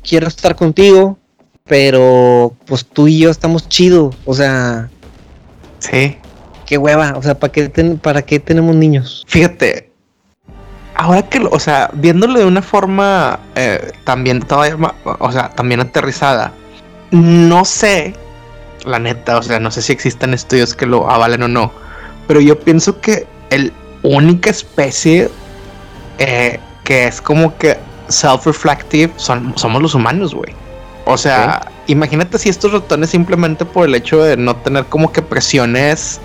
quiero estar contigo, pero pues tú y yo estamos chido. O sea. Sí. Qué hueva. O sea, ¿para qué, ¿para qué tenemos niños? Fíjate, ahora que, o sea, viéndolo de una forma eh, también todavía, o sea, también aterrizada, no sé, la neta, o sea, no sé si existen estudios que lo avalen o no, pero yo pienso que el única especie eh, que es como que self-reflective son, somos los humanos, güey. O sea, imagínate si estos ratones simplemente por el hecho de no tener como que presiones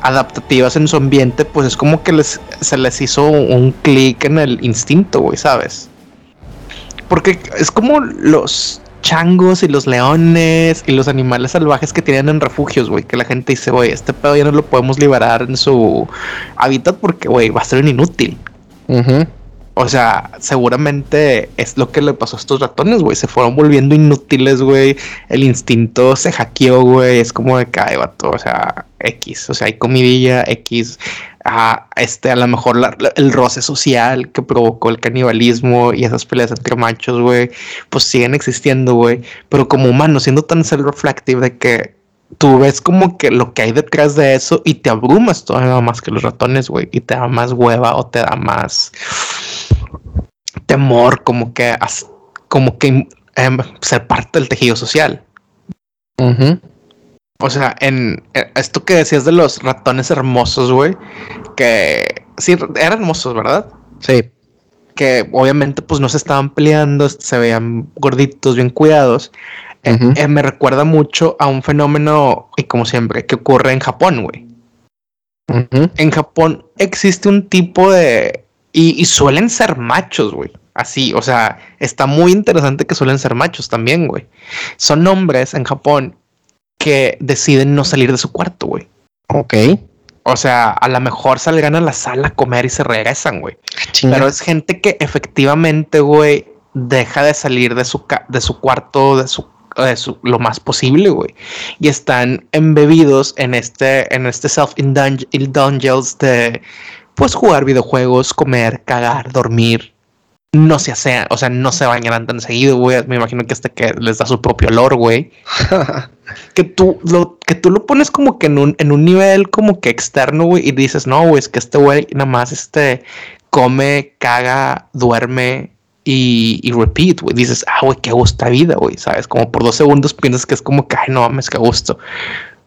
adaptativas en su ambiente, pues es como que les, se les hizo un clic en el instinto, güey, ¿sabes? Porque es como los changos y los leones y los animales salvajes que tienen en refugios, güey, que la gente dice, güey, este pedo ya no lo podemos liberar en su hábitat porque, güey, va a ser inútil. O sea, seguramente es lo que le pasó a estos ratones, güey. Se fueron volviendo inútiles, güey. El instinto se hackeó, güey. Es como de cae, vato. O sea, X. O sea, hay comidilla X. A este, a lo mejor el roce social que provocó el canibalismo y esas peleas entre machos, güey, pues siguen existiendo, güey. Pero como humano, siendo tan self-reflective de que tú ves como que lo que hay detrás de eso y te abrumas todavía más que los ratones, güey, y te da más hueva o te da más temor, como que, como que em, ser parte del tejido social. O sea, en e, esto que decías de los ratones hermosos, güey, que sí, eran hermosos, ¿verdad? Sí. Que obviamente pues no se estaban peleando, se veían gorditos, bien cuidados. Eh, eh, me recuerda mucho a un fenómeno, y como siempre, que ocurre en Japón, güey. En Japón existe un tipo de... Y, suelen ser machos, güey. Así, o sea, está muy interesante que suelen ser machos también, güey. Son hombres en Japón que deciden no salir de su cuarto, güey. Ok. O sea, a lo mejor salgan a la sala a comer y se regresan, güey. Pero es gente que efectivamente, güey, deja de salir de su, de su cuarto, de su lo más posible, güey. Y están embebidos en este, en este self-indulgence de, pues, jugar videojuegos, comer, cagar, dormir. No se hacen, o sea, no se bañarán tan seguido, güey. Me imagino que este que les da su propio olor, güey. que tú lo, que tú lo pones como que en un, en un nivel como que externo, güey, y dices, no, güey, es que este güey nada más este come, caga, duerme, y, y repeat, güey. Dices, ah, güey, qué gusta vida, güey. Sabes, como por dos segundos piensas que es como que, ay, no mames, qué gusto.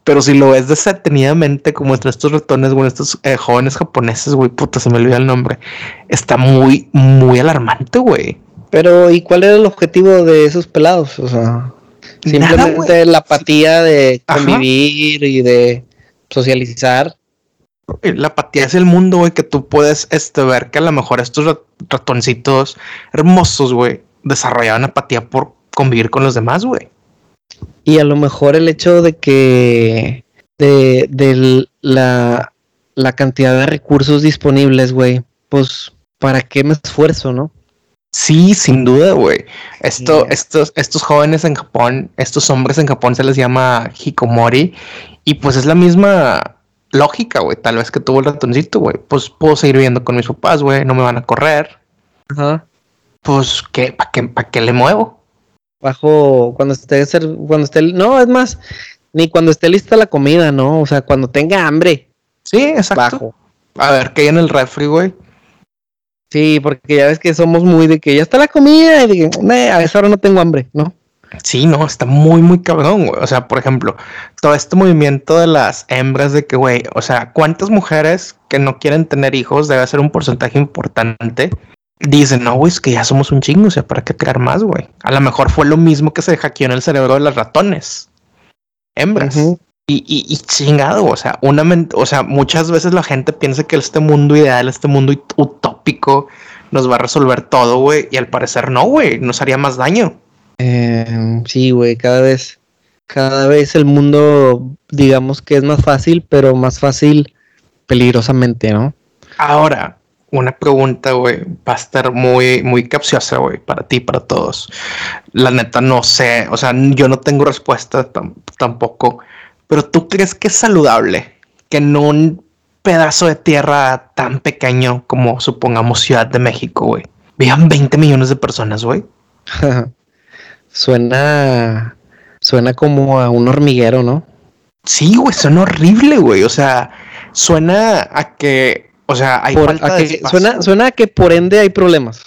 Pero si lo ves detenidamente, como entre estos ratones, güey, estos eh, jóvenes japoneses, güey, puta, se me olvida el nombre. Está muy, muy alarmante, güey. Pero, ¿y cuál era el objetivo de esos pelados? O sea, simplemente la apatía de convivir y de socializar. La apatía es el mundo, güey, que tú puedes este, ver que a lo mejor estos ratoncitos hermosos, güey, desarrollaban apatía por convivir con los demás, güey. Y a lo mejor el hecho de que de, la, la cantidad de recursos disponibles, güey, pues, ¿para qué me esfuerzo, no? Sí, sin duda, güey. Esto, estos, estos jóvenes en Japón, estos hombres en Japón se les llama hikomori y pues es la misma lógica, güey. Tal vez que tuvo el ratoncito, güey. Pues puedo seguir viviendo con mis papás, güey. No me van a correr. Ajá. Pues, ¿qué? ¿Para qué, para qué le muevo? Bajo, cuando esté, cuando esté, no, es más, ni cuando esté lista la comida, ¿no? O sea, cuando tenga hambre. Sí, exacto. Bajo. A ver, ¿qué hay en el refri, güey? Sí, porque ya ves que somos muy de que ya está la comida y de que, a esa hora no tengo hambre, ¿no? Sí, no, está muy, muy cabrón, güey. O sea, por ejemplo, todo este movimiento de las hembras de que, güey, o sea, ¿cuántas mujeres que no quieren tener hijos debe ser un porcentaje importante dicen, no, güey, es que ya somos un chingo, o sea, ¿para qué crear más, güey? A lo mejor fue lo mismo que se hackeó en el cerebro de los ratones, hembras. y, y, chingado, o sea, una o sea, muchas veces la gente piensa que este mundo ideal, este mundo utópico, nos va a resolver todo, güey, y al parecer no, güey, nos haría más daño. Eh, sí, güey, cada vez, cada vez el mundo, digamos que es más fácil, pero más fácil peligrosamente, ¿no? Ahora, una pregunta, güey, va a estar muy, muy capciosa, güey, para ti, para todos. La neta, no sé, o sea, yo no tengo respuesta tampoco, pero ¿tú crees que es saludable que en un pedazo de tierra tan pequeño como, supongamos, Ciudad de México, güey, vivan 20 millones de personas, güey? suena, suena como a un hormiguero, ¿no? Sí, güey, suena horrible, güey, o sea, suena a que o sea, hay falta suena, suena a que por ende hay problemas.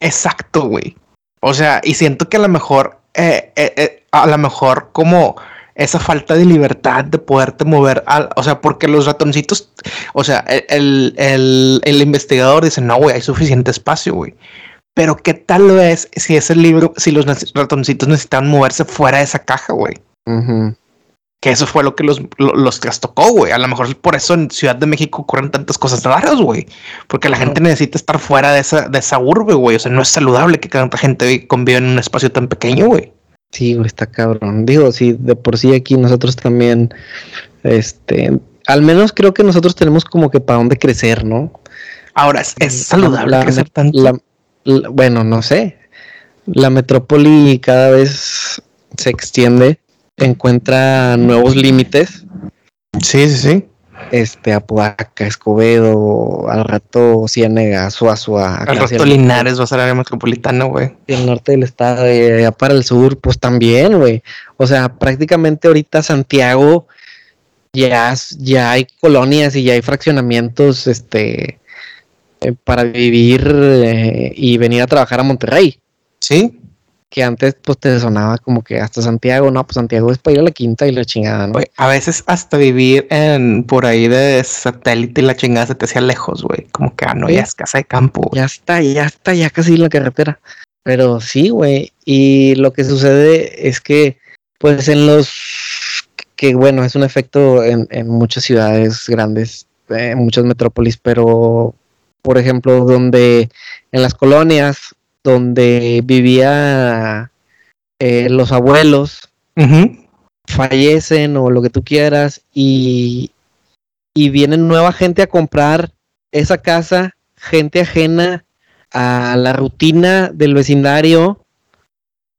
Exacto, güey. O sea, y siento que a lo mejor, eh, eh, eh, a lo mejor como esa falta de libertad de poderte mover, al, o sea, porque los ratoncitos, o sea, el, el, el investigador dice, no, güey, hay suficiente espacio, güey. Pero qué tal es si ese libro, si los ratoncitos necesitan moverse fuera de esa caja, güey que eso fue lo que los, los trastocó, güey. A lo mejor por eso en Ciudad de México ocurren tantas cosas raras, güey. Porque la gente necesita estar fuera de esa, de esa urbe, güey. O sea, no es saludable que tanta gente conviva en un espacio tan pequeño, güey. Sí, güey, está cabrón. Digo, sí, de por sí aquí nosotros también, este, al menos creo que nosotros tenemos como que para dónde crecer, ¿no? Ahora, ¿es, saludable crecer tanto? Bueno, no sé. La metrópoli cada vez se extiende encuentra nuevos límites. Sí, sí, sí. Este, Apodaca, Escobedo, al rato Ciénega, Suazua. Al rato Linares va a ser área metropolitana, güey. Y el norte del estado, y allá para el sur, pues también, güey. O sea, prácticamente ahorita Santiago ya, ya hay colonias y ya hay fraccionamientos, este, eh, para vivir eh, y venir a trabajar a Monterrey. Sí que antes pues te sonaba como que hasta Santiago, no, pues Santiago es para ir a la quinta y la chingada, ¿no? a veces hasta vivir en por ahí de satélite y la chingada se te hacía lejos, güey, como que ah, no, ya es casa de campo. Ya está, ya está, ya casi en la carretera. Pero sí, güey, y lo que sucede es que pues en los que bueno, es un efecto en, en muchas ciudades grandes, en muchas metrópolis, pero por ejemplo, donde en las colonias donde vivía eh, los abuelos, fallecen o lo que tú quieras y, y vienen nueva gente a comprar esa casa, gente ajena a la rutina del vecindario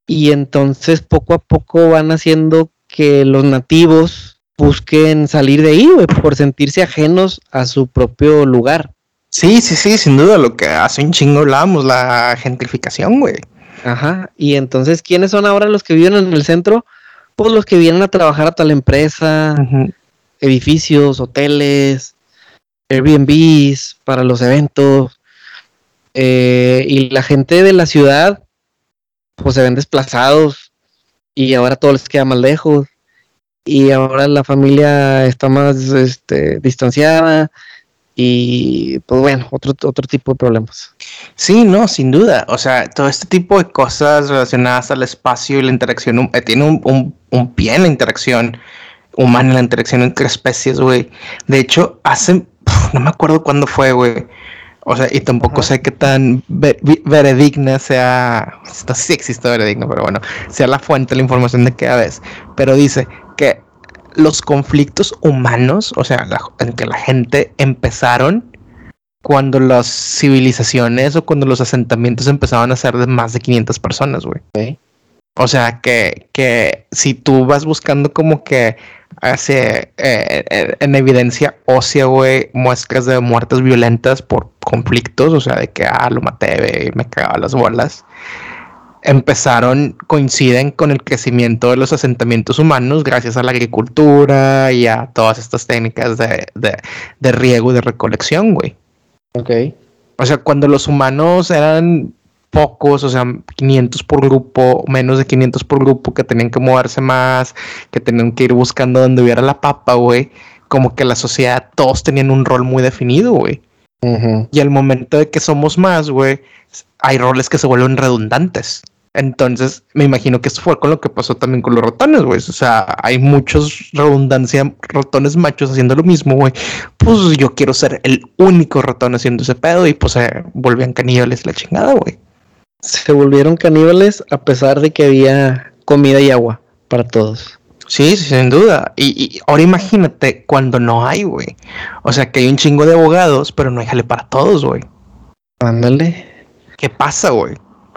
y entonces poco a poco van haciendo que los nativos busquen salir de ahí, por sentirse ajenos a su propio lugar. Sí, sí, sí, sin duda, lo que hace un chingo hablamos, la gentrificación, güey. Ajá, y entonces, ¿quiénes son ahora los que viven en el centro? Pues los que vienen a trabajar a tal empresa, edificios, hoteles, Airbnbs para los eventos, eh, y la gente de la ciudad, pues se ven desplazados, y ahora todo les queda más lejos, y ahora la familia está más este, distanciada, y pues bueno, otro, otro tipo de problemas. Sí, no, sin duda. O sea, todo este tipo de cosas relacionadas al espacio y la interacción, eh, tiene un, un, pie en la interacción humana, en la interacción entre especies, güey. De hecho, hace, no me acuerdo cuándo fue, güey. O sea, y tampoco sé qué tan veredigna sea, no sé si existe veredigna, pero bueno, sea la fuente de la información de cada vez. Pero dice los conflictos humanos, o sea, en que la gente empezaron cuando las civilizaciones o cuando los asentamientos empezaban a ser de más de 500 personas, güey. O sea, que, que si tú vas buscando como que hace eh, en evidencia ósea, güey, muestras de muertes violentas por conflictos, o sea, de que, ah, lo maté, y me cagaba las bolas empezaron, coinciden con el crecimiento de los asentamientos humanos gracias a la agricultura y a todas estas técnicas de, de, riego y de recolección, güey. Ok. O sea, cuando los humanos eran pocos, o sea, 500 por grupo, menos de 500 por grupo, que tenían que moverse más, que tenían que ir buscando donde hubiera la papa, güey, como que la sociedad, todos tenían un rol muy definido, güey. Y al momento de que somos más, güey, hay roles que se vuelven redundantes. Entonces, me imagino que esto fue con lo que pasó también con los ratones, güey. O sea, hay muchos redundancia, ratones machos haciendo lo mismo, güey. Pues yo quiero ser el único ratón haciendo ese pedo y pues se volvían caníbales la chingada, güey. Se volvieron caníbales a pesar de que había comida y agua para todos. Sí, sin duda. Y, ahora imagínate cuando no hay, güey. O sea, que hay un chingo de abogados, pero no hay jale para todos, güey. Ándale. ¿Qué pasa, güey?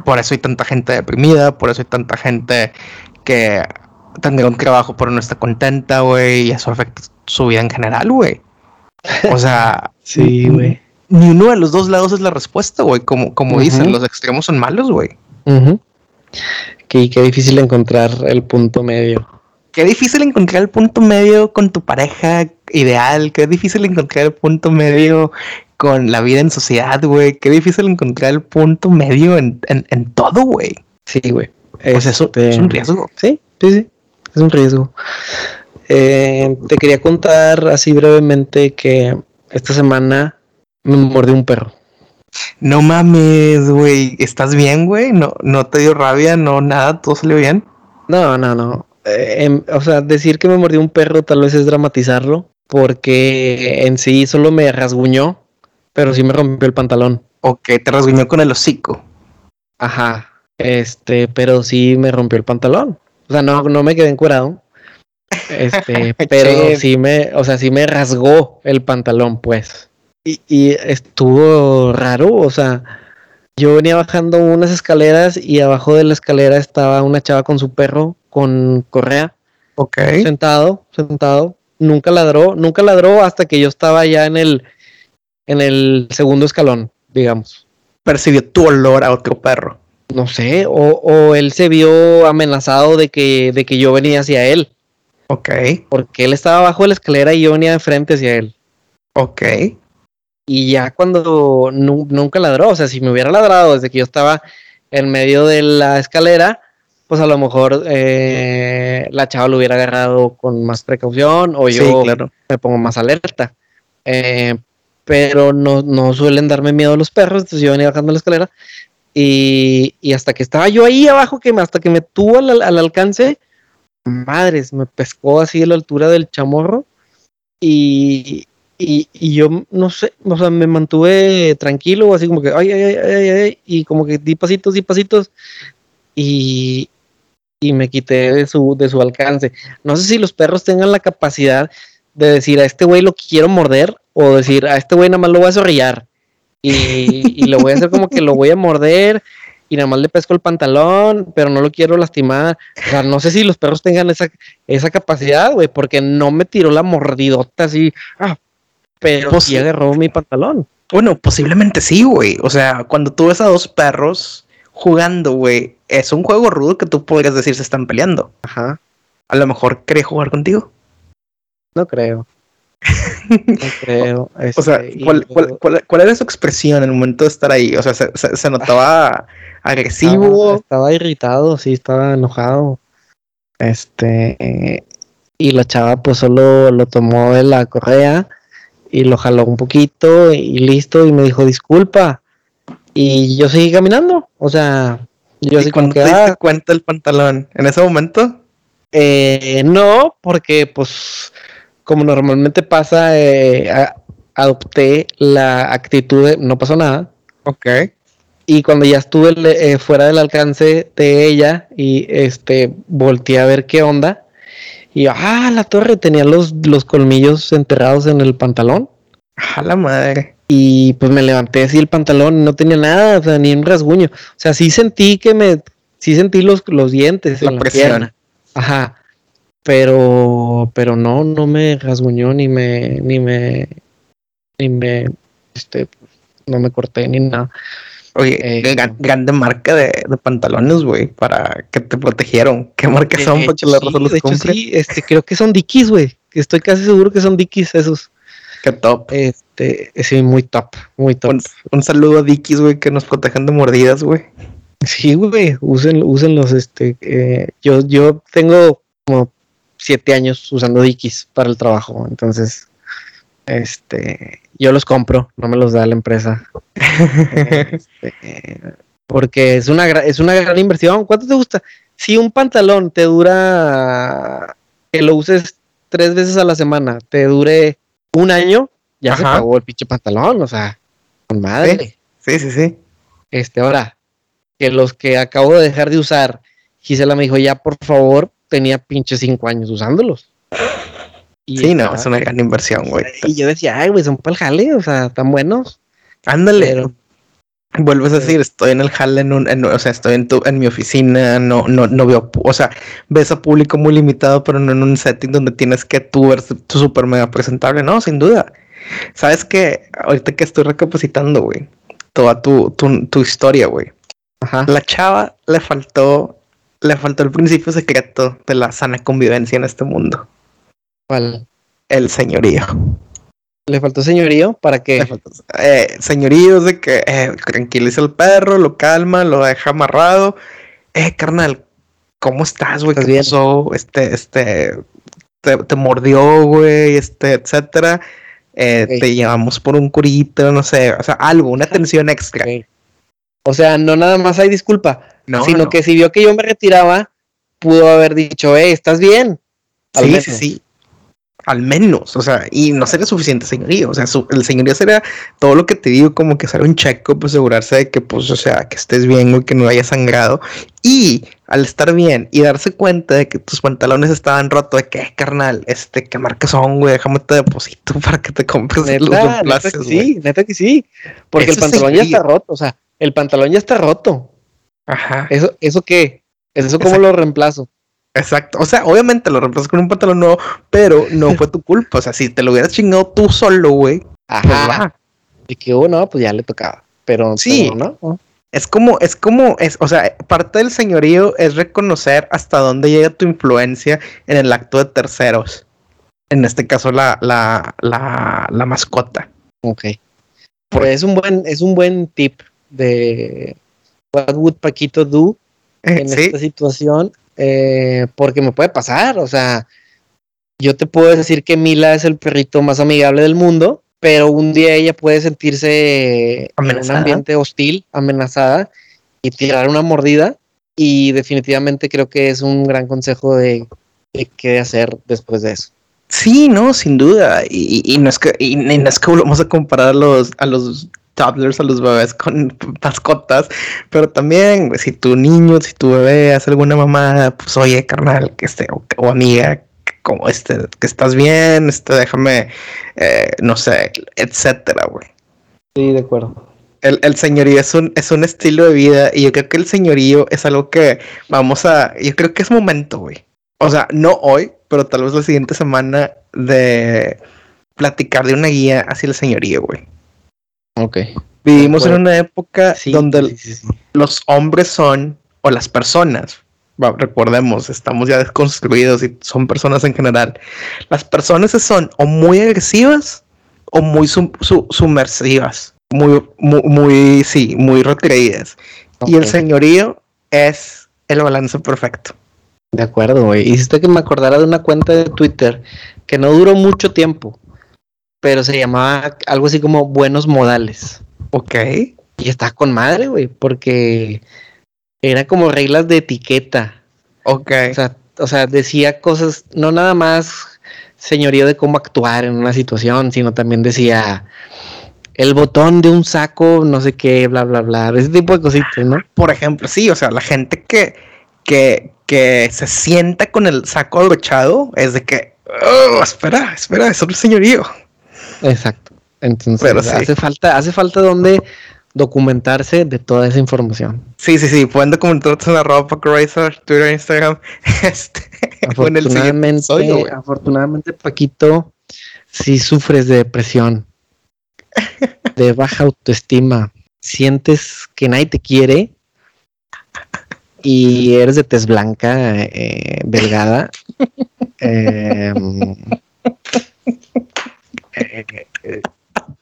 Por eso hay tanta gente deprimida, por eso hay tanta gente que tendrá un trabajo pero no está contenta, güey, y eso afecta su vida en general, güey. O sea, sí, güey. Ni uno de los dos lados es la respuesta, güey. Como, como dicen, los extremos son malos, güey. qué difícil encontrar el punto medio. Qué difícil encontrar el punto medio con tu pareja ideal. Qué difícil encontrar el punto medio con la vida en sociedad, güey. Qué difícil encontrar el punto medio en, todo, güey. Sí, güey. Pues eso este, es un riesgo. Sí, sí, sí. Es un riesgo. Eh, te quería contar así brevemente que esta semana me mordió un perro. No mames, güey. ¿Estás bien, güey? ¿No, ¿No te dio rabia? ¿No nada? ¿Todo salió bien? No, no, no. Eh, em, o sea, decir que me mordió un perro tal vez es dramatizarlo, porque en sí solo me rasguñó, pero sí me rompió el pantalón. Ok, te rasguñó con el hocico. Ajá, este, pero sí me rompió el pantalón. O sea, no, no me quedé encuerado. Este, pero sí me, o sea, sí me rasgó el pantalón, pues. Y, y estuvo raro, o sea, yo venía bajando unas escaleras y abajo de la escalera estaba una chava con su perro con correa. Ok. Sentado, sentado. Nunca ladró, nunca ladró hasta que yo estaba ya en el, en el segundo escalón, digamos. Percibió tu olor a otro perro. No sé, o, o él se vio amenazado de que, de que yo venía hacia él. Ok. Porque él estaba abajo de la escalera y yo venía de frente hacia él. Ok. Y ya cuando nunca ladró, o sea, si me hubiera ladrado desde que yo estaba en medio de la escalera, pues a lo mejor eh, la chava lo hubiera agarrado con más precaución o yo me pongo más alerta. Eh, pero no, suelen darme miedo los perros, entonces yo venía bajando la escalera y, hasta que estaba yo ahí abajo, que hasta que me tuvo al, al alcance, madres, me pescó así a la altura del chamorro y, y, y, yo no sé, o sea, me mantuve tranquilo, así como que, ay, ay, ay, ay, ay, y como que di pasitos, di pasitos, y, y me quité de su, de su alcance. No sé si los perros tengan la capacidad de decir a este güey lo quiero morder, o decir a este güey nada más lo voy a zorrillar, y, y lo voy a hacer como que lo voy a morder, y nada más le pesco el pantalón, pero no lo quiero lastimar. O sea, no sé si los perros tengan esa, esa capacidad, güey, porque no me tiró la mordidota así, ah, pero pues, sí agarró mi pantalón. Bueno, posiblemente sí, güey. O sea, cuando tú ves a dos perros jugando, güey, es un juego rudo que tú podrías decir se están peleando. Ajá. A lo mejor quiere jugar contigo. No creo. No creo. o sea, este, ¿cuál, era su expresión en el momento de estar ahí? O sea, se, notaba agresivo. Estaba, irritado, sí, estaba enojado. Este. y la chava, pues solo lo tomó de la correa y lo jaló un poquito y listo y me dijo disculpa y yo seguí caminando, o sea, yo así cuando te diste ah". cuenta el pantalón en ese momento? Eh, no, porque pues como normalmente pasa, eh, adopté la actitud de no pasó nada. Ok. Y cuando ya estuve eh, fuera del alcance de ella y este volteé a ver qué onda, y ah, la torre tenía los, los colmillos enterrados en el pantalón. A la madre. Y pues me levanté así el pantalón, no tenía nada, o sea, ni un rasguño. O sea, sí sentí que me, sí sentí los, los dientes la en la pierna. Ajá. Pero, pero no, no me rasguñó, ni me, ni me, ni me, este, no me corté ni nada. Oye, eh, grande marca de, pantalones, güey, para que te protegieron. ¿Qué marca son para que la raza los compre? Sí, este, creo que son Dickies, güey. Estoy casi seguro que son Dickies esos. Qué top. Este, sí, muy top, muy top. Un, saludo a Dickies, güey, que nos protegen de mordidas, güey. Sí, güey, usen, los, este, eh, yo, yo tengo como siete años usando Dickies para el trabajo, entonces, este, yo los compro, no me los da la empresa. Este, porque es una, es una gran inversión. ¿Cuánto te gusta? Si un pantalón te dura que lo uses tres veces a la semana, te dure un año, ya se pagó el pinche pantalón, o sea, con madre. Sí, sí, sí. Este, ahora, que los que acabo de dejar de usar, Gisela me dijo, ya por favor, tenía pinche cinco años usándolos. sí, no, es una gran inversión, güey. Y yo decía, ay, güey, son para el jale, o sea, tan buenos. Ándale. Vuelves a decir, estoy en el jale, en un, o sea, estoy en, tu, en mi oficina, no, no, no veo, o sea, ves a público muy limitado, pero no en un setting donde tienes que tú ver tu súper mega presentable, no, sin duda. Sabes que ahorita que estoy recapacitando, güey, toda tu, tu, tu historia, güey. La chava le faltó, le faltó el principio secreto de la sana convivencia en este mundo. ¿Cuál? El señorío. Le faltó señorío para que. Eh, señorío de que eh, tranquiliza al perro, lo calma, lo deja amarrado. Eh, carnal, ¿cómo estás, güey? ¿Qué pasó? Este, este, te, mordió, güey, este, etcétera. Eh, te llevamos por un curito, no sé, o sea, algo, una atención extra. O sea, no nada más hay disculpa, sino que si vio que yo me retiraba, pudo haber dicho, eh, ¿estás bien? sí, sí, sí. Al menos, o sea, y no sería suficiente señorío, o sea, el señorío sería todo lo que te digo, como que hacer un check-up, pues, asegurarse de que, pues, o sea, que estés bien, o que no haya sangrado, y al estar bien y darse cuenta de que tus pantalones estaban rotos, de que, eh, carnal, este, qué marca son, güey, déjame te deposito para que te compres los neta que sí, neta que sí, porque el pantalón ya está roto, o sea, el pantalón ya está roto. Ajá. ¿Eso, eso qué? ¿Eso cómo lo reemplazo? Exacto. O sea, obviamente lo reemplazas con un pantalón nuevo, pero no fue tu culpa. O sea, si te lo hubieras chingado tú solo, güey. Pues Ajá. Y que uno, oh, pues ya le tocaba. Pero sí, ¿no? Es como, es como, es, o sea, parte del señorío es reconocer hasta dónde llega tu influencia en el acto de terceros. En este caso, la, la, la, la mascota. Ok. Pues es un buen, es un buen tip de what would Paquito do en esta situación eh, porque me puede pasar, o sea, yo te puedo decir que Mila es el perrito más amigable del mundo, pero un día ella puede sentirse en un ambiente hostil, amenazada y tirar una mordida y definitivamente creo que es un gran consejo de, qué hacer después de eso. Sí, no, sin duda. Y, no es que, y, no es que volvamos a comparar los, a los toddlers a los bebés con mascotas, pero también si tu niño, si tu bebé hace alguna mamada, pues oye, carnal, que esté, o, amiga, como este, que estás bien, este, déjame, eh, no sé, etcétera, güey. Sí, de acuerdo. El, el, señorío es un, es un estilo de vida y yo creo que el señorío es algo que vamos a, yo creo que es momento, güey. O sea, no hoy, pero tal vez la siguiente semana de platicar de una guía hacia el señorío, güey. Ok. Vivimos en una época donde los hombres son, o las personas, recordemos, estamos ya desconstruidos y son personas en general. Las personas son o muy agresivas o muy sumersivas, muy, muy, sí, muy retraídas. Y el señorío es el balance perfecto. De acuerdo, güey. Hiciste que me acordara de una cuenta de Twitter que no duró mucho tiempo, pero se llamaba algo así como buenos modales. Ok. Y está con madre, güey, porque era como reglas de etiqueta. Ok. O sea, o sea, decía cosas, no nada más señorío de cómo actuar en una situación, sino también decía el botón de un saco, no sé qué, bla, bla, bla, ese tipo de cositas, ¿no? Por ejemplo, sí, o sea, la gente que, que, que se sienta con el saco abrochado es de que, oh, espera, espera, es el señorío. Exacto. Entonces hace falta, hace falta donde documentarse de toda esa información. Sí, sí, sí, pueden documentarse en la Racer, Twitter, Instagram. Este, afortunadamente, afortunadamente, Paquito, si sufres de depresión, de baja autoestima, sientes que nadie te quiere y eres de tez blanca, eh, delgada, eh,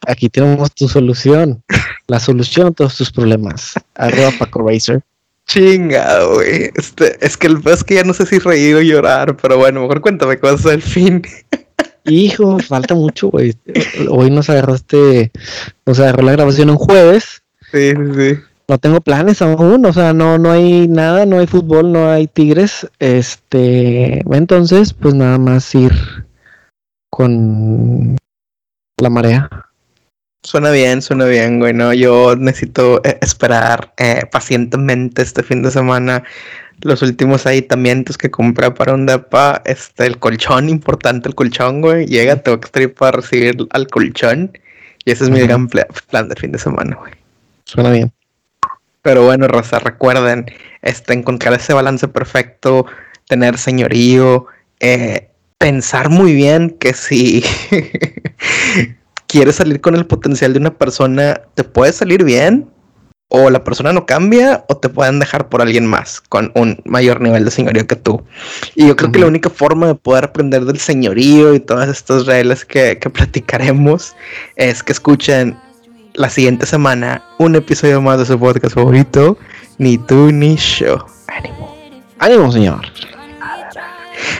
aquí tenemos tu solución. La solución a todos tus problemas. Arroba Paco Racer. Chinga, güey. Este, es que el es que ya no sé si reír o llorar, pero bueno, mejor cuéntame cuál es el fin. Hijo, falta mucho, güey. Hoy nos agarraste, nos agarró la grabación un jueves. Sí, sí, No tengo planes aún, o sea, no, no hay nada, no hay fútbol, no hay tigres. Este, entonces, pues nada más ir con la marea. Suena bien, suena bien, güey. No, yo necesito eh, esperar eh, pacientemente este fin de semana los últimos aditamientos que compré para un depa. Este, el colchón, importante el colchón, güey. Llega, que estar para recibir al colchón. Y ese es mi gran pla- plan de fin de semana, güey. Suena bien. Pero bueno, Rosa, recuerden, este, encontrar ese balance perfecto, tener señorío, eh, pensar muy bien que si quieres salir con el potencial de una persona, te puede salir bien, o la persona no cambia, o te pueden dejar por alguien más con un mayor nivel de señorío que tú. Y yo creo que la única forma de poder aprender del señorío y todas estas reglas que, que platicaremos es que escuchen la siguiente semana un episodio más de su podcast favorito, Ni tú ni yo. Ánimo. Ánimo, señor.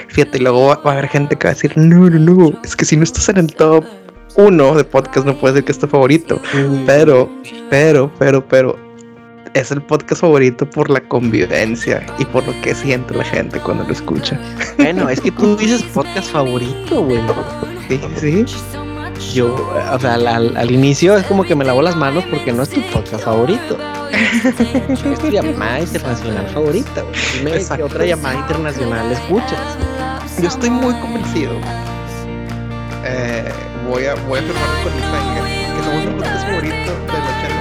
Fíjate, y luego va a haber gente que va a decir, no, no, no, es que si no estás en el top uno de podcast no puede ser que es tu favorito. Pero, pero, pero, pero, es el podcast favorito por la convivencia y por lo que siente la gente cuando lo escucha. Bueno, es que tú dices podcast favorito, güey. Sí, sí. Yo, o sea, al, al- al inicio es como que me lavo las manos porque no es tu podcast favorito. Es tu llamada internacional favorita, güey. Dime qué Exacto. otra llamada internacional escuchas. Yo estoy muy convencido. Voy, a, voy a firmar con mi sangre que somos el podcast favorito del 80% de la